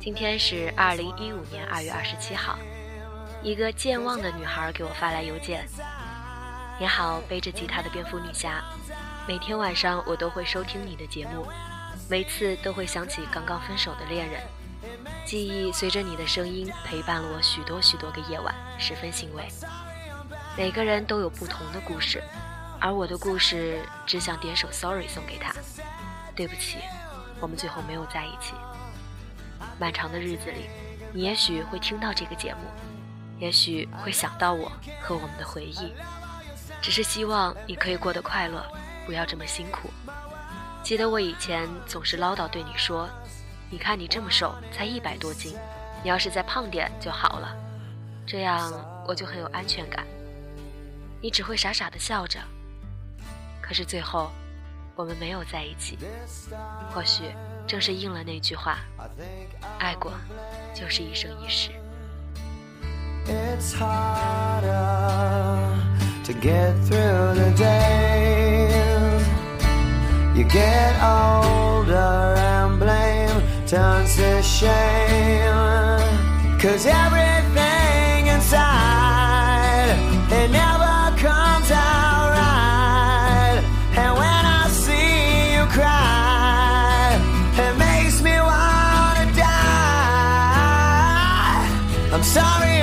今天是二零一五年二月二十七号，一个健忘的女孩给我发来邮件：“你好，背着吉他的蝙蝠女侠，每天晚上我都会收听你的节目，每次都会想起刚刚分手的恋人，记忆随着你的声音陪伴了我许多许多个夜晚，十分欣慰。每个人都有不同的故事，而我的故事只想点首 Sorry 送给他，对不起，我们最后没有在一起。”漫长的日子里，你也许会听到这个节目，也许会想到我和我们的回忆。只是希望你可以过得快乐，不要这么辛苦。记得我以前总是唠叨对你说：“你看你这么瘦，才一百多斤，你要是再胖点就好了，这样我就很有安全感。”你只会傻傻的笑着。可是最后，我们没有在一起。或许。正是应了那句话，爱过就是一生一世。It's harder to get through the days. You get older and blame turns to shame. Cause everything inside, it never. Sorry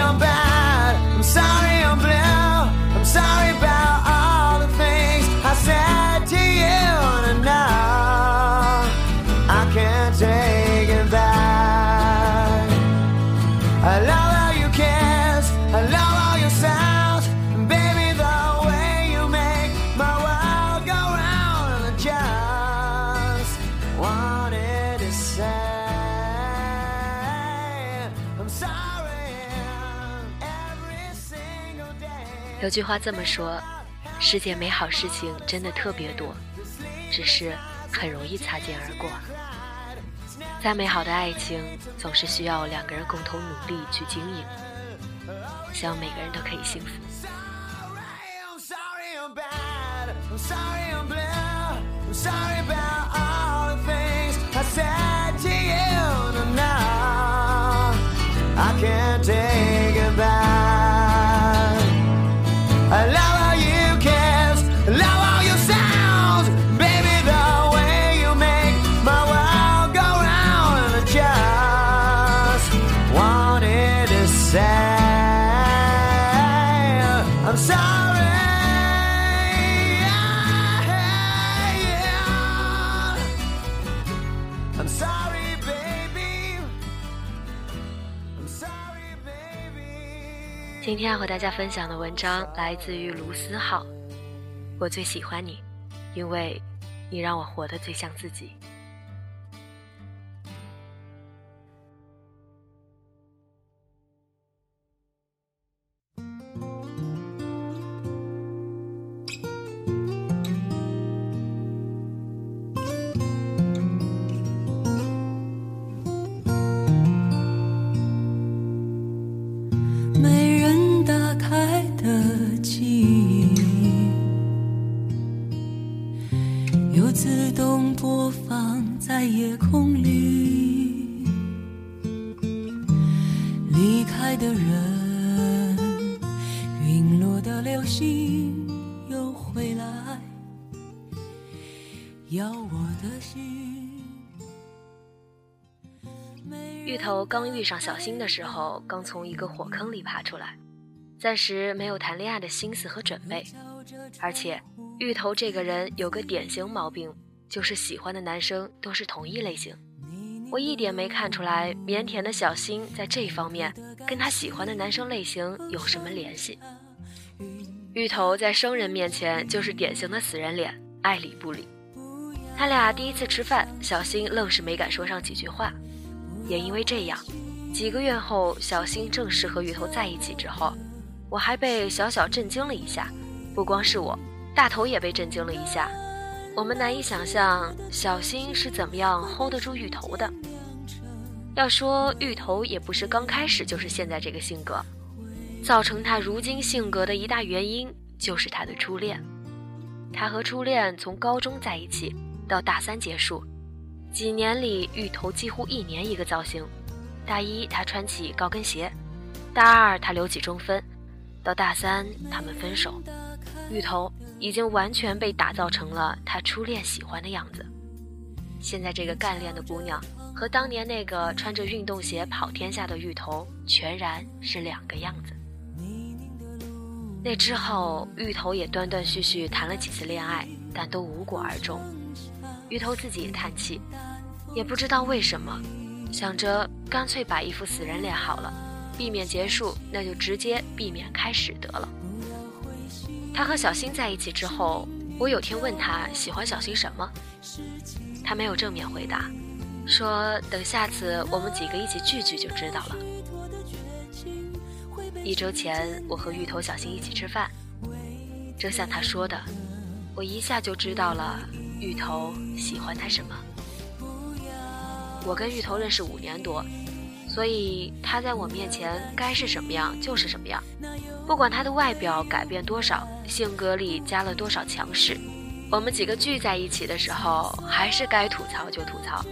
有句话这么说：世界美好事情真的特别多，只是很容易擦肩而过。再美好的爱情，总是需要两个人共同努力去经营。希望每个人都可以幸福。今天要和大家分享的文章来自于卢思浩。我最喜欢你，因为你让我活得最像自己。要我的心。芋头刚遇上小新的时候刚从一个火坑里爬出来。暂时没有谈恋爱的心思和准备。而且芋头这个人有个典型毛病就是喜欢的男生都是同一类型。我一点没看出来腼腆的小新在这方面跟他喜欢的男生类型有什么联系。芋头在生人面前就是典型的死人脸爱理不理。他俩第一次吃饭，小新愣是没敢说上几句话。也因为这样，几个月后，小新正式和芋头在一起之后，我还被小小震惊了一下。不光是我，大头也被震惊了一下。我们难以想象小新是怎么样 hold 得住芋头的。要说芋头也不是刚开始就是现在这个性格。造成他如今性格的一大原因，就是他的初恋。他和初恋从高中在一起到大三结束，几年里芋头几乎一年一个造型。大一他穿起高跟鞋，大二他留起中分，到大三他们分手，芋头已经完全被打造成了他初恋喜欢的样子。现在这个干练的姑娘，和当年那个穿着运动鞋跑天下的芋头，全然是两个样子。那之后，芋头也断断续续谈了几次恋爱，但都无果而终。芋头自己也叹气，也不知道为什么，想着干脆把一副死人脸好了，避免结束，那就直接避免开始得了。他和小新在一起之后，我有天问他喜欢小新什么，他没有正面回答，说等下次我们几个一起聚聚就知道了。一周前，我和芋头、小新一起吃饭，正像他说的，我一下就知道了芋头喜欢他什么。我跟芋头认识五年多，所以他在我面前该是什么样就是什么样，不管他的外表改变多少，性格里加了多少强势，我们几个聚在一起的时候，还是该吐槽就吐槽。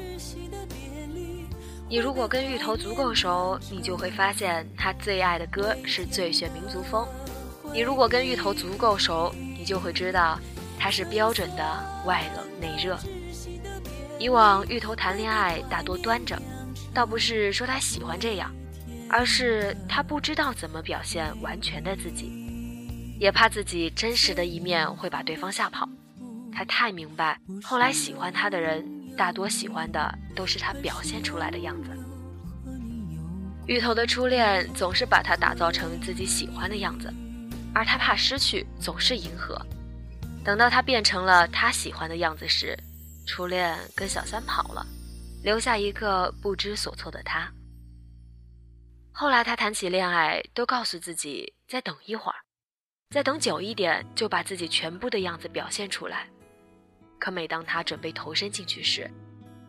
你如果跟芋头足够熟，你就会发现他最爱的歌是《最炫民族风》。你如果跟芋头足够熟，你就会知道他是标准的外冷内热。以往芋头谈恋爱大多端着，倒不是说他喜欢这样，而是他不知道怎么表现完全的自己，也怕自己真实的一面会把对方吓跑。他太明白，后来喜欢他的人。大多喜欢的都是他表现出来的样子。芋头的初恋总是把他打造成自己喜欢的样子，而他怕失去，总是迎合。等到他变成了他喜欢的样子时，初恋跟小三跑了，留下一个不知所措的他。后来他谈起恋爱，都告诉自己再等一会儿，再等久一点，就把自己全部的样子表现出来。可每当他准备投身进去时，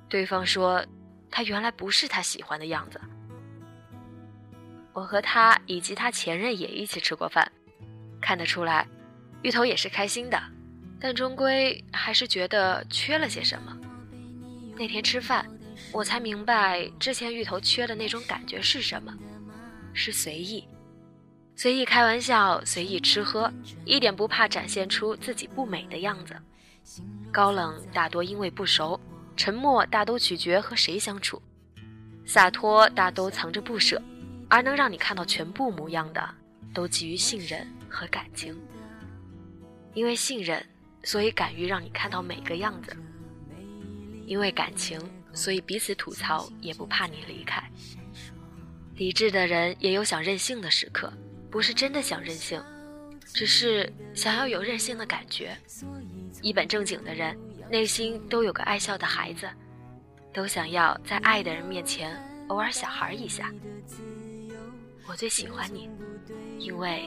对方说：“他原来不是他喜欢的样子。”我和他以及他前任也一起吃过饭，看得出来，芋头也是开心的，但终归还是觉得缺了些什么。那天吃饭，我才明白之前芋头缺的那种感觉是什么，是随意，随意开玩笑，随意吃喝，一点不怕展现出自己不美的样子。高冷大多因为不熟，沉默大都取决和谁相处，洒脱大都藏着不舍，而能让你看到全部模样的，都基于信任和感情。因为信任，所以敢于让你看到每个样子；因为感情，所以彼此吐槽也不怕你离开。理智的人也有想任性的时刻，不是真的想任性。只是想要有任性的感觉，一本正经的人内心都有个爱笑的孩子，都想要在爱的人面前偶尔小孩一下。我最喜欢你，因为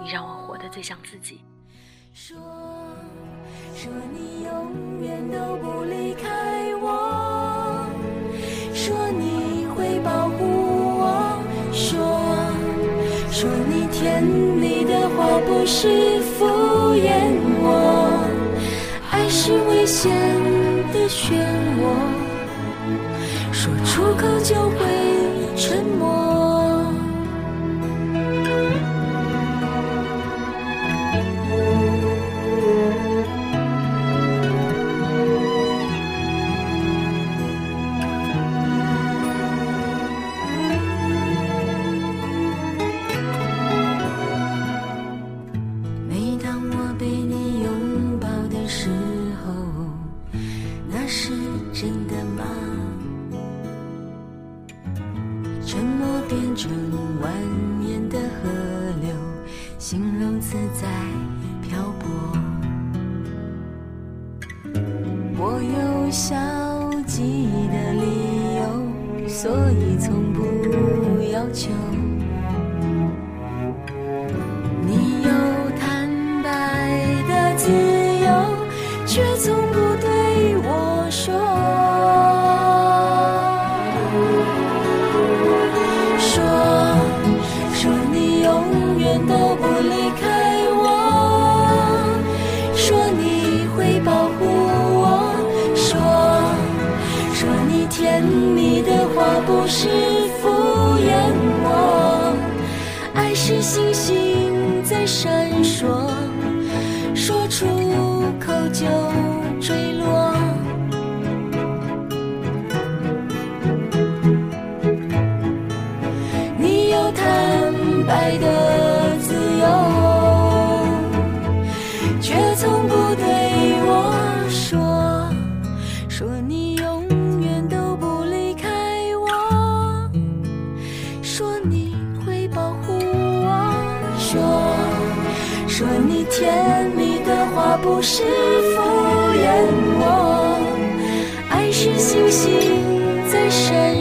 你让我活得最像自己。说说你永远都不离开我，说你会保护我，说说你甜蜜的。话不是敷衍我，爱是危险自在漂泊。我有消极的理由所以从不要求。闪烁说出口就坠落。甜蜜的话不是敷衍我爱是星星在身